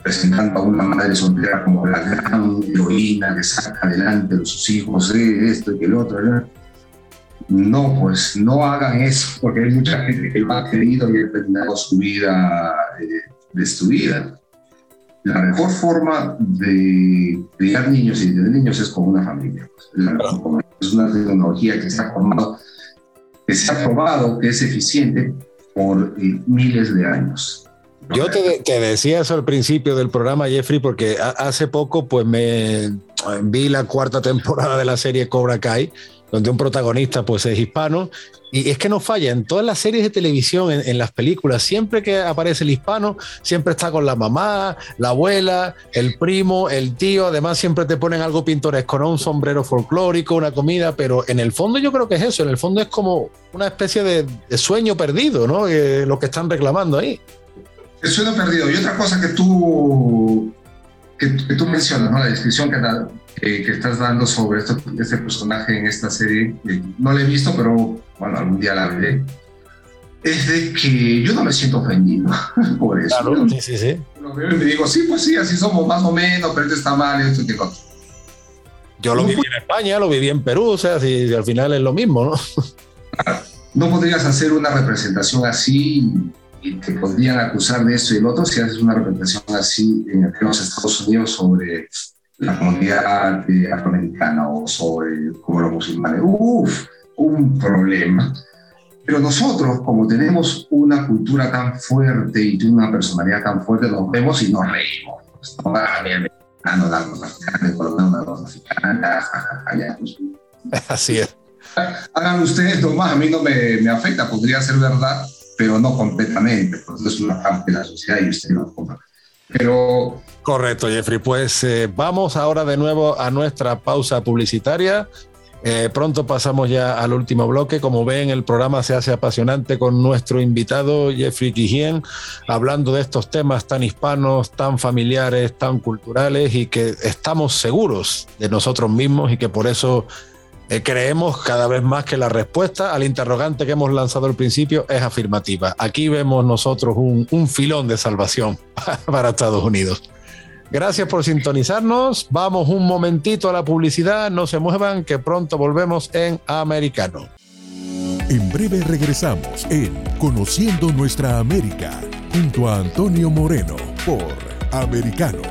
presentando a una madre soltera como la gran heroína que saca adelante a sus hijos, eh, esto y el otro, ¿verdad? No, pues no hagan eso, porque hay mucha gente que lo ha querido y ha terminado su vida eh, destruida. La mejor forma de criar niños y de niños es con una familia. Es una tecnología que se ha formado, que se ha probado que es eficiente por eh, miles de años. Yo te, te, decía eso al principio del programa, Jeffrey, porque hace poco pues me vi la cuarta temporada de la serie Cobra Kai donde un protagonista pues es hispano. Y es que no falla, en todas las series de televisión, en, las películas, siempre que aparece el hispano, siempre está con la mamá, la abuela, el primo, el tío, además siempre te ponen algo pintoresco, ¿no? Un sombrero folclórico, una comida, pero en el fondo yo creo que es eso, en el fondo es como una especie de, sueño perdido, ¿no? lo que están reclamando ahí. El sueño perdido. Y otra cosa que tú, que, tú mencionas, ¿no? La descripción que, da, que, estás dando sobre esto, este personaje en esta serie, no la he visto, pero bueno, algún día la veré, es de que yo no me siento ofendido por eso. Claro, sí, sí, sí. Lo veo y me digo, sí, pues sí, así somos más o menos, pero esto está mal, esto y cosa. Yo lo viví en España, lo viví en Perú, o sea, si, al final es lo mismo, ¿no? No podrías hacer una representación así y te podrían acusar de esto y el otro si haces una representación así en los Estados Unidos sobre la comunidad afroamericana o sobre como los musulmanes. Uf, un problema. Pero nosotros, como tenemos una cultura tan fuerte y una personalidad tan fuerte, nos vemos y nos reímos. Así es. Hagan ustedes nomás, a mí no me, me afecta, podría ser verdad, pero no completamente, porque es una parte de la sociedad y usted no compra. Pero Correcto, Jeffrey. Pues eh, vamos ahora de nuevo a nuestra pausa publicitaria. Eh, pronto pasamos ya al último bloque. Como ven, el programa se hace apasionante con nuestro invitado Jeffrey Quijien, hablando de estos temas tan hispanos, tan familiares, tan culturales y que estamos seguros de nosotros mismos y que por eso eh, creemos cada vez más que la respuesta al interrogante que hemos lanzado al principio es afirmativa. Aquí vemos nosotros un, un filón de salvación para Estados Unidos. Gracias por sintonizarnos. Vamos un momentito a la publicidad. No se muevan, que pronto volvemos en Americano. En breve regresamos en Conociendo Nuestra América, junto a Antonio Moreno, por Americano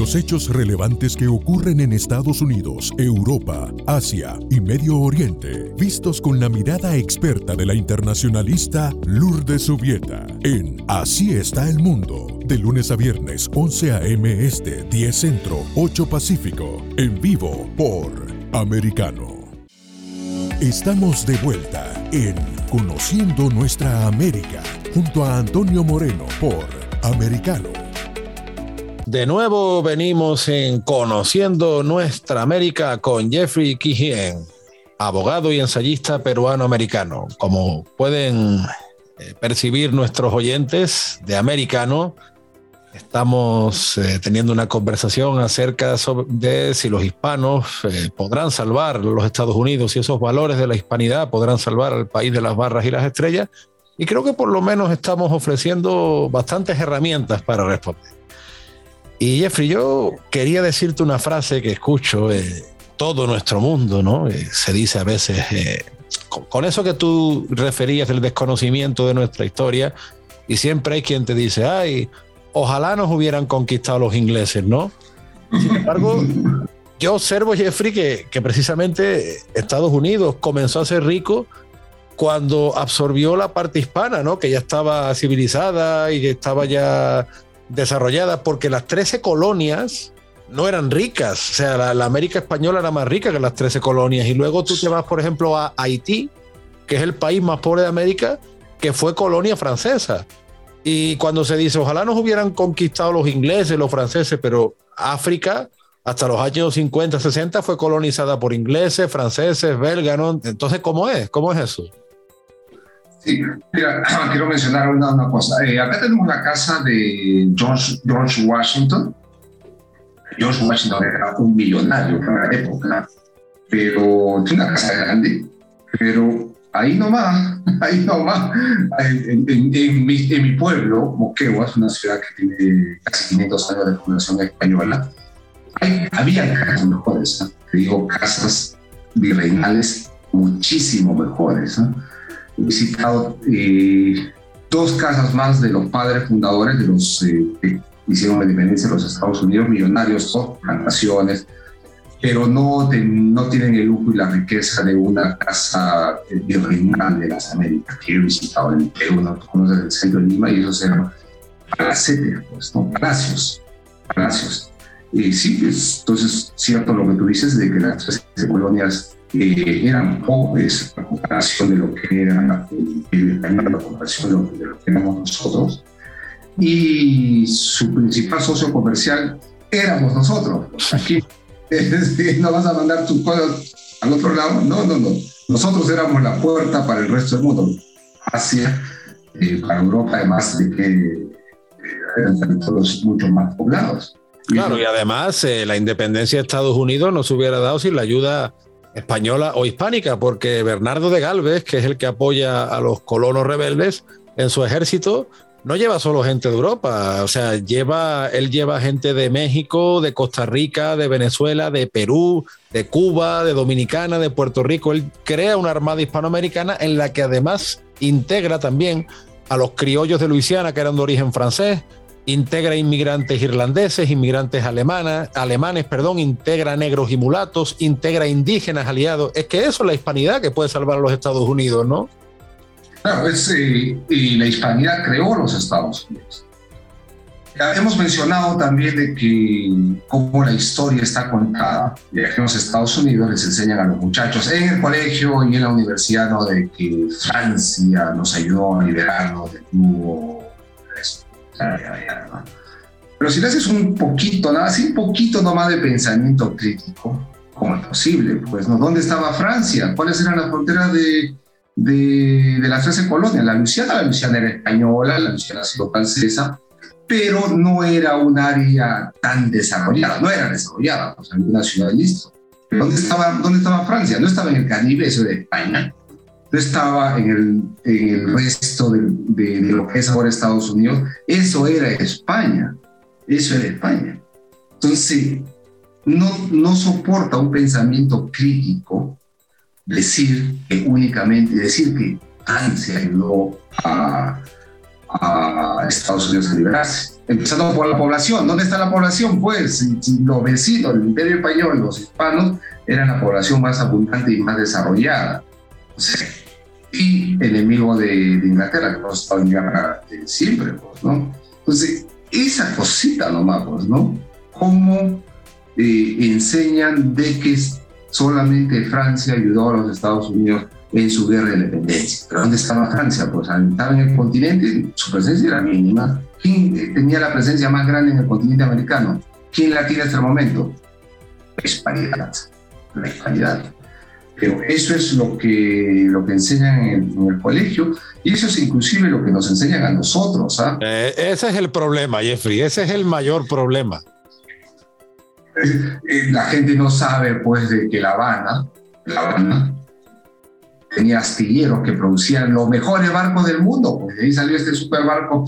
Los hechos relevantes que ocurren en Estados Unidos, Europa, Asia y Medio Oriente, vistos con la mirada experta de la internacionalista Lourdes Subieta, en Así está el mundo, de lunes a viernes 11 a.m. Este, 10 Centro, 8 Pacífico, en vivo por Americano. Estamos de vuelta en Conociendo Nuestra América, junto a Antonio Moreno por Americano de nuevo venimos en Conociendo Nuestra América con Jeffrey Kijien, abogado y ensayista peruano-americano. Como pueden eh, percibir nuestros oyentes de americano, estamos eh, teniendo una conversación acerca de si los hispanos eh, podrán salvar los Estados Unidos, si esos valores de la hispanidad podrán salvar al país de las barras y las estrellas. Y creo que por lo menos estamos ofreciendo bastantes herramientas para responder. Y Jeffrey, yo quería decirte una frase que escucho en todo nuestro mundo, ¿no? Eh, se dice a veces, eh, con, eso que tú referías del desconocimiento de nuestra historia, y siempre hay quien te dice, ay, ojalá nos hubieran conquistado los ingleses, ¿no? Sin embargo, yo observo, Jeffrey, que, que precisamente Estados Unidos comenzó a ser rico cuando absorbió la parte hispana, ¿no? Que ya estaba civilizada y que estaba ya desarrollada porque las 13 colonias no eran ricas. O sea, la, América española era más rica que las 13 colonias. Y luego tú te vas, por ejemplo, a Haití, que es el país más pobre de América, que fue colonia francesa. Y cuando se dice, ojalá nos hubieran conquistado los ingleses, los franceses, pero África hasta los años 50, 60 fue colonizada por ingleses, franceses, belgas. Entonces, ¿cómo es? ¿Cómo es eso? Sí, mira, quiero mencionar una, cosa. Eh, acá tenemos la casa de George, George Washington. George Washington era un millonario en la época, pero tiene una casa grande, pero ahí nomás, ahí nomás, en, en, en, mi, en mi, pueblo, Moquegua, es una ciudad que tiene casi 500 años de fundación española, hay, había casas mejores, ¿eh? digo, casas virreinales muchísimo mejores. ¿eh? Visitado eh, dos casas más de los padres fundadores de los eh, que hicieron la independencia de los Estados Unidos, millonarios, plantaciones, pero no, no tienen el lujo y la riqueza de una casa eh, virreinal de las Américas que he visitado en Perú, no conoces el centro de Lima y esos eran palacetes, pues, ¿no? palacios, palacios. Y sí, es, entonces cierto lo que tú dices de que las tres colonias eh, eran pobres a comparación de lo que era el español, a comparación de lo, que éramos nosotros. Y su principal socio comercial éramos nosotros. Aquí no vas a mandar tus cosas al otro lado. No, no, no. Nosotros éramos la puerta para el resto del mundo. Asia, eh, para Europa, además de que eh, eran territorios mucho más poblados. Claro, y además eh, la independencia de Estados Unidos no se hubiera dado sin la ayuda española o hispánica, porque Bernardo de Galvez, que es el que apoya a los colonos rebeldes en su ejército, no lleva solo gente de Europa, o sea, lleva, él lleva gente de México, de Costa Rica, de Venezuela, de Perú, de Cuba, de Dominicana, de Puerto Rico. Él crea una armada hispanoamericana en la que además integra también a los criollos de Luisiana, que eran de origen francés, integra inmigrantes irlandeses, inmigrantes alemanas, alemanes, perdón, integra negros y mulatos, integra indígenas aliados. Es que eso es la hispanidad que puede salvar a los Estados Unidos, ¿no? Claro, es, eh, y la hispanidad creó los Estados Unidos. hemos mencionado también de que cómo la historia está contada. Y aquí en los Estados Unidos les enseñan a los muchachos en el colegio y en la universidad ¿no? de que Francia nos ayudó a liberarnos del yugo. Pero si le haces un poquito, nada, así un poquito nomás de pensamiento crítico, ¿cómo es posible? Pues, ¿no? ¿Dónde estaba Francia? ¿Cuáles eran las fronteras de, de, de las 13 colonias. La Luisiana, la Luisiana era española, la Luisiana sido francesa, pero no era un área tan desarrollada, no era desarrollada, o sea, una ciudad listo. ¿Dónde estaba, ¿Dónde estaba Francia? No estaba en el Caribe, eso de España, no estaba en el, en el resto de, de, de, lo que es ahora Estados Unidos, eso era España, eso era España. Entonces, no, no soporta un pensamiento crítico decir que únicamente, decir que Francia ayudó a, a, Estados Unidos a liberarse. Empezando por la población. ¿Dónde está la población? Pues los vecinos del Imperio Español, los hispanos, eran la población más abundante y más desarrollada. O sea, y enemigo de, de, Inglaterra, que no estaba en guerra siempre, pues, ¿no? Entonces, esa cosita nomás, pues, ¿no? Cómo eh, enseñan de que solamente Francia ayudó a los Estados Unidos en su guerra de independencia. ¿Pero dónde estaba Francia? Pues estaba en el continente, su presencia era mínima. ¿Quién tenía la presencia más grande en el continente americano? ¿Quién la tiene hasta el momento? La hispanidad. La hispanidad. Pero eso es lo que, lo que enseñan en el, colegio y eso es inclusive lo que nos enseñan a nosotros. ¿ah? Eh, ese es el problema, Jeffrey, ese es el mayor problema. Eh, la gente no sabe pues de que La Habana, La Habana tenía astilleros que producían los mejores barcos del mundo. Pues de ahí salió este super barco,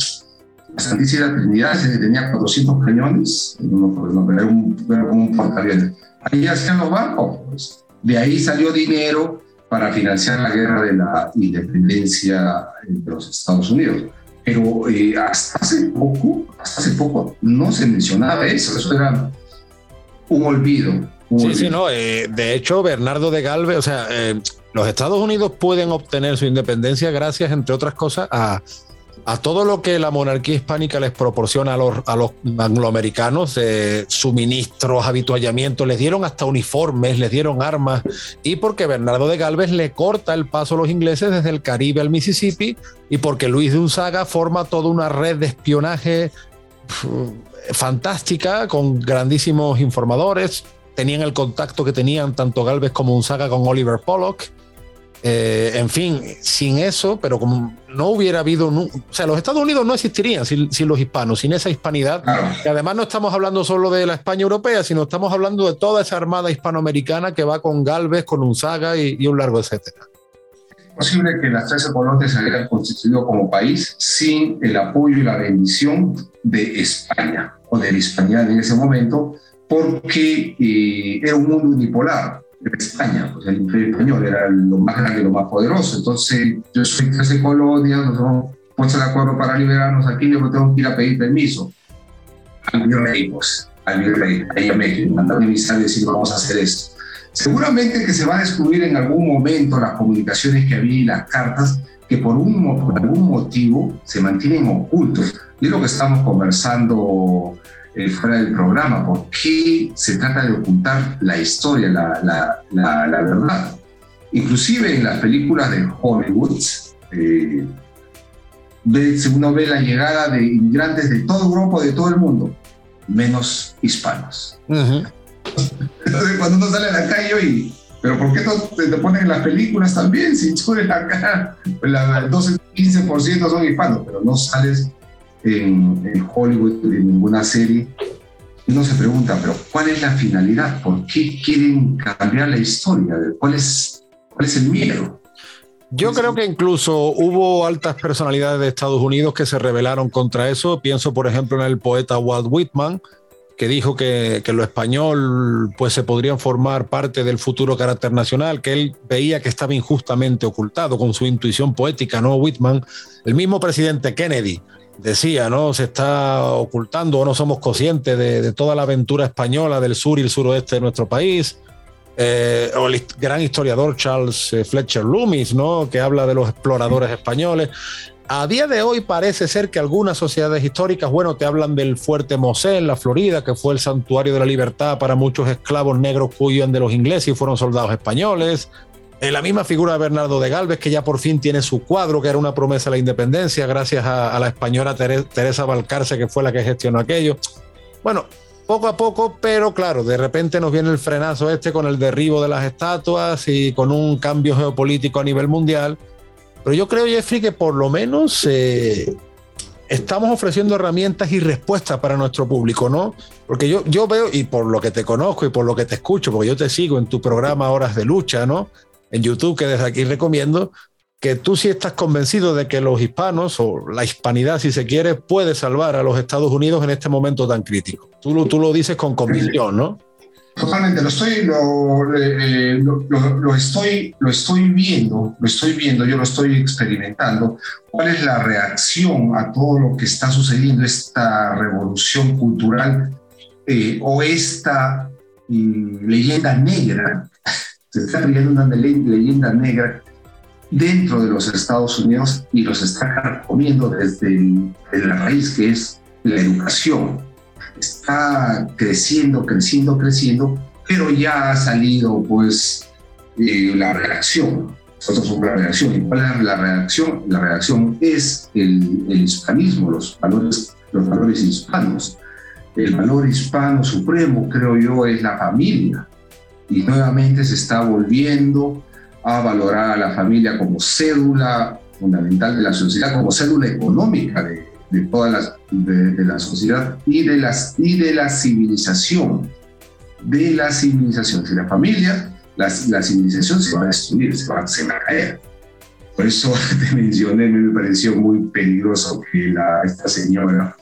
la Santísima Trinidad, que tenía 400 cañones, era un, como un portaaviones. Ahí hacían los barcos. Pues. De ahí salió dinero para financiar la guerra de la independencia de los Estados Unidos. Pero eh, hasta hace poco, hasta hace poco no se mencionaba eso. Eso era un olvido. sí, sí, no. Eh, de hecho, Bernardo de Galvez, o sea, eh, los Estados Unidos pueden obtener su independencia gracias, entre otras cosas, a, a todo lo que la monarquía hispánica les proporciona a los, angloamericanos, eh, suministros, habituallamientos, les dieron hasta uniformes, les dieron armas, y porque Bernardo de Galvez le corta el paso a los ingleses desde el Caribe al Mississippi, y porque Luis de Unzaga forma toda una red de espionaje fantástica, con grandísimos informadores. Tenían el contacto que tenían tanto Galvez como Unzaga con Oliver Pollock. Eh, en fin, sin eso, pero como no hubiera habido, o sea, los Estados Unidos no existirían sin, los hispanos, sin esa hispanidad. Y además no estamos hablando solo de la España europea, sino estamos hablando de toda esa armada hispanoamericana que va con Galvez, con Unzaga y, y un largo etcétera posible que las 13 colonias se hubieran constituido como país sin el apoyo y la bendición de España o de la Hispanidad en ese momento, porque eh, era un mundo unipolar. España, pues el imperio español era lo más grande lo más poderoso. Entonces, yo soy 13 colonias, nos hemos puesto de acuerdo para liberarnos aquí, le tengo que ir a pedir permiso al virrey, pues, al virrey, ahí a México, mandar un emisario y decir, vamos a hacer esto Seguramente que se va a descubrir en algún momento las comunicaciones que había y las cartas que por, un, por algún motivo se mantienen ocultos. Y es lo que estamos conversando eh, fuera del programa, por qué se trata de ocultar la historia, la, la, la, verdad. Inclusive en las películas de Hollywood, eh, uno ve la llegada de inmigrantes de todo Europa, de todo el mundo, menos hispanos. Entonces, cuando uno sale a la calle y, pero ¿por qué no te, ponen en las películas también? Si tú eres acá, pues el 12, 15% son hispanos, pero no sales en, en Hollywood en ninguna serie. Uno se pregunta, pero ¿cuál es la finalidad? ¿Por qué quieren cambiar la historia? ¿Cuál es, cuál es el miedo? Yo creo que incluso hubo altas personalidades de Estados Unidos que se rebelaron contra eso. Pienso, por ejemplo, en el poeta Walt Whitman, que dijo que, que, lo español pues se podrían formar parte del futuro carácter nacional, que él veía que estaba injustamente ocultado con su intuición poética, ¿no? Whitman, el mismo presidente Kennedy decía, ¿no? Se está ocultando o no somos conscientes de, toda la aventura española del sur y el suroeste de nuestro país. Eh, el gran historiador Charles eh, Fletcher Loomis, ¿no? que habla de los exploradores españoles. A día de hoy parece ser que algunas sociedades históricas, bueno, te hablan del fuerte Mosé en la Florida, que fue el santuario de la libertad para muchos esclavos negros que huían de los ingleses y fueron soldados españoles. En eh, la misma figura de Bernardo de Galvez, que ya por fin tiene su cuadro, que era una promesa de la independencia, gracias a, la española Teresa Valcarce, que fue la que gestionó aquello. Bueno, poco a poco, pero claro, de repente nos viene el frenazo este con el derribo de las estatuas y con un cambio geopolítico a nivel mundial pero yo creo, Jeffrey, que por lo menos eh, estamos ofreciendo herramientas y respuestas para nuestro público, ¿no? Porque yo, yo veo, y por lo que te conozco y por lo que te escucho, porque yo te sigo en tu programa Horas de Lucha, ¿no? En YouTube, que desde aquí recomiendo, que tú sí estás convencido de que los hispanos, o la hispanidad, si se quiere, puede salvar a los Estados Unidos en este momento tan crítico. Tú tú lo dices con convicción, ¿no? Totalmente, lo estoy, eh, lo, lo, estoy, lo estoy viendo, lo estoy viendo, yo lo estoy experimentando. ¿Cuál es la reacción a todo lo que está sucediendo, esta revolución cultural eh, o esta mm, leyenda negra? Se está creando una leyenda negra dentro de los Estados Unidos y los está comiendo desde, desde la raíz que es la educación está creciendo, creciendo, creciendo, pero ya ha salido pues eh, la reacción. Nosotros somos la reacción. ¿Y cuál es la reacción? La reacción es el, el hispanismo, los valores, los valores hispanos. El valor hispano supremo, creo yo, es la familia. Y nuevamente se está volviendo a valorar a la familia como cédula fundamental de la sociedad, como cédula económica de, de toda la, de, la sociedad y de, las, y de la civilización. De la civilización. Si la familia, la, la civilización se va a destruir, se va, a caer. Por eso te mencioné, me pareció muy peligroso que la, esta señora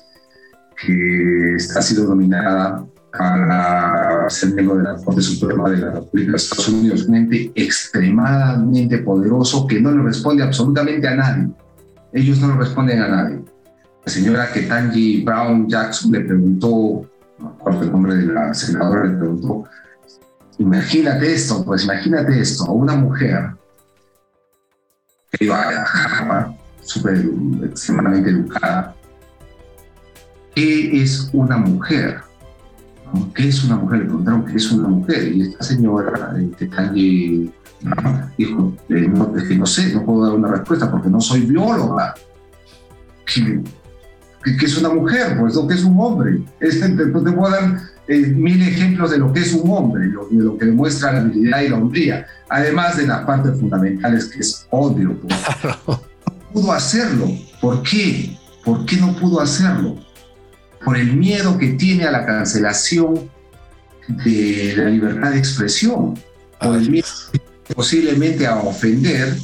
que está siendo nominada para ser miembro de la Corte Suprema de la República de Estados Unidos, un ente extremadamente poderoso que no le responde absolutamente a nadie. Ellos no le responden a nadie la señora Ketanji Brown Jackson le preguntó, no recuerdo el nombre de la senadora, le preguntó, imagínate esto, pues imagínate esto, a una mujer que iba a súper extremadamente educada, ¿qué es una mujer? ¿Qué es una mujer? Le preguntaron qué es una mujer. Y esta señora, Ketanji Brown, dijo, eh, no, es que no sé, no puedo dar una respuesta porque no soy bióloga que, es una mujer, pues lo que es un hombre. Este, te, te puedo dar eh, mil ejemplos de lo que es un hombre, lo, de lo que demuestra la habilidad y la hombría, además de las partes fundamentales que es odio. Pues. No pudo hacerlo. ¿Por qué? ¿Por qué no pudo hacerlo? Por el miedo que tiene a la cancelación de la libertad de expresión, por el miedo posiblemente a ofender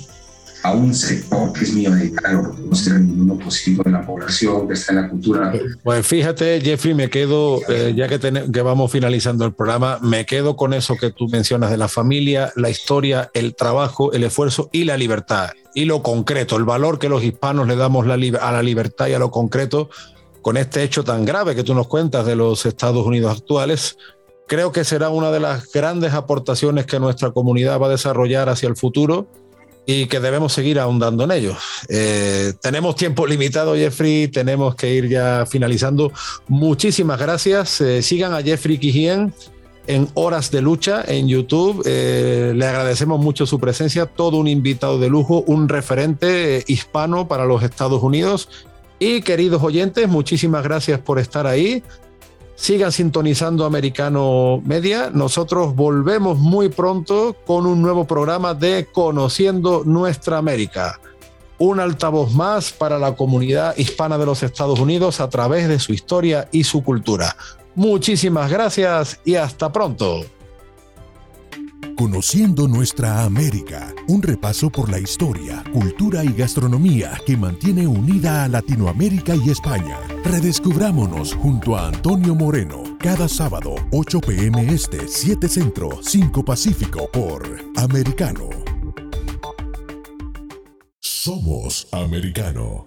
a un sector que es minoritario, porque no será el 1% de la población que está en la cultura. Pues fíjate, Jeffrey, me quedo, eh, ya que, que vamos finalizando el programa, me quedo con eso que tú mencionas de la familia, la historia, el trabajo, el esfuerzo y la libertad. Y lo concreto, el valor que los hispanos le damos a la libertad y a lo concreto con este hecho tan grave que tú nos cuentas de los Estados Unidos actuales, creo que será una de las grandes aportaciones que nuestra comunidad va a desarrollar hacia el futuro y que debemos seguir ahondando en ellos. Eh, tenemos tiempo limitado, Jeffrey, tenemos que ir ya finalizando. Muchísimas gracias. Eh, sigan a Jeffrey Quijien en Horas de Lucha en YouTube. Eh, le agradecemos mucho su presencia, todo un invitado de lujo, un referente hispano para los Estados Unidos. Y queridos oyentes, muchísimas gracias por estar ahí. Sigan sintonizando Americano Media. Nosotros volvemos muy pronto con un nuevo programa de Conociendo Nuestra América. Un altavoz más para la comunidad hispana de los Estados Unidos a través de su historia y su cultura. Muchísimas gracias y hasta pronto. Conociendo nuestra América, un repaso por la historia, cultura y gastronomía que mantiene unida a Latinoamérica y España. Redescubrámonos junto a Antonio Moreno, cada sábado, 8 pm este, 7 centro, 5 pacífico por Americano. Somos Americano.